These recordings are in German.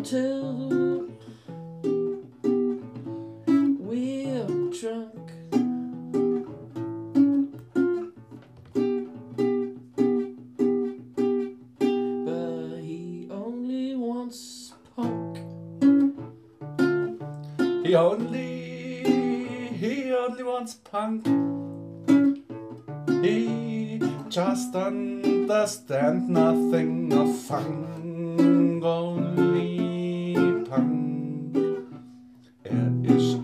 until. We're drunk. But he only wants punk. He only, he only wants punk. He just understands nothing of fun. Oh,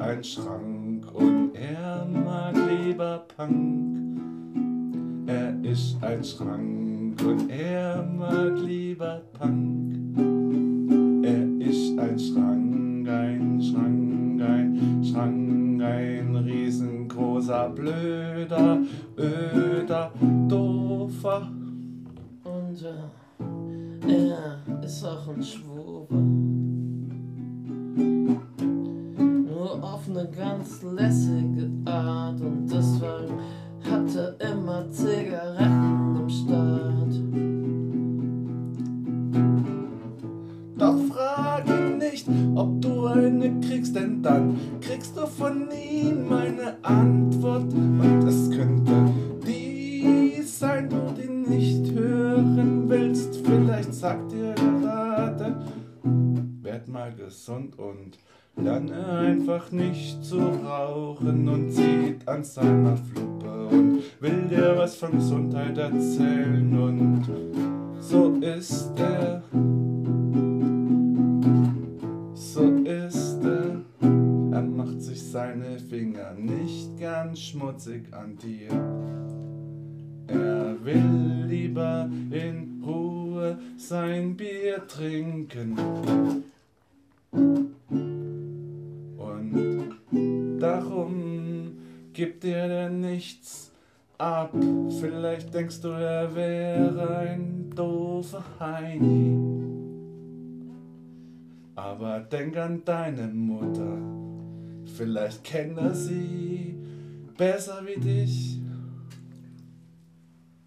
ein Schrank und er mag lieber Punk. Er ist ein Schrank und er mag lieber Punk. Er ist ein Schrank, ein Schrank, ein Schrank, ein riesengroßer, blöder, öder, doofer. Und äh, er ist auch ein Schwuber. Auf eine ganz lässige Art und deswegen hat er immer Zigaretten im Start. Doch frage nicht, ob du eine kriegst, denn dann kriegst du von ihm eine Antwort. Und es könnte die sein, du die nicht hören willst. Vielleicht sagt dir gesund und lerne einfach nicht zu rauchen und zieht an seiner Fluppe und will dir was von Gesundheit erzählen und so ist er. So ist er. Er macht sich seine Finger nicht ganz schmutzig an dir. Er will lieber in Ruhe sein Bier trinken. Er dir nichts ab. Vielleicht denkst du, er wäre ein doofer Heini. Aber denk an deine Mutter. Vielleicht kennt er sie besser wie dich.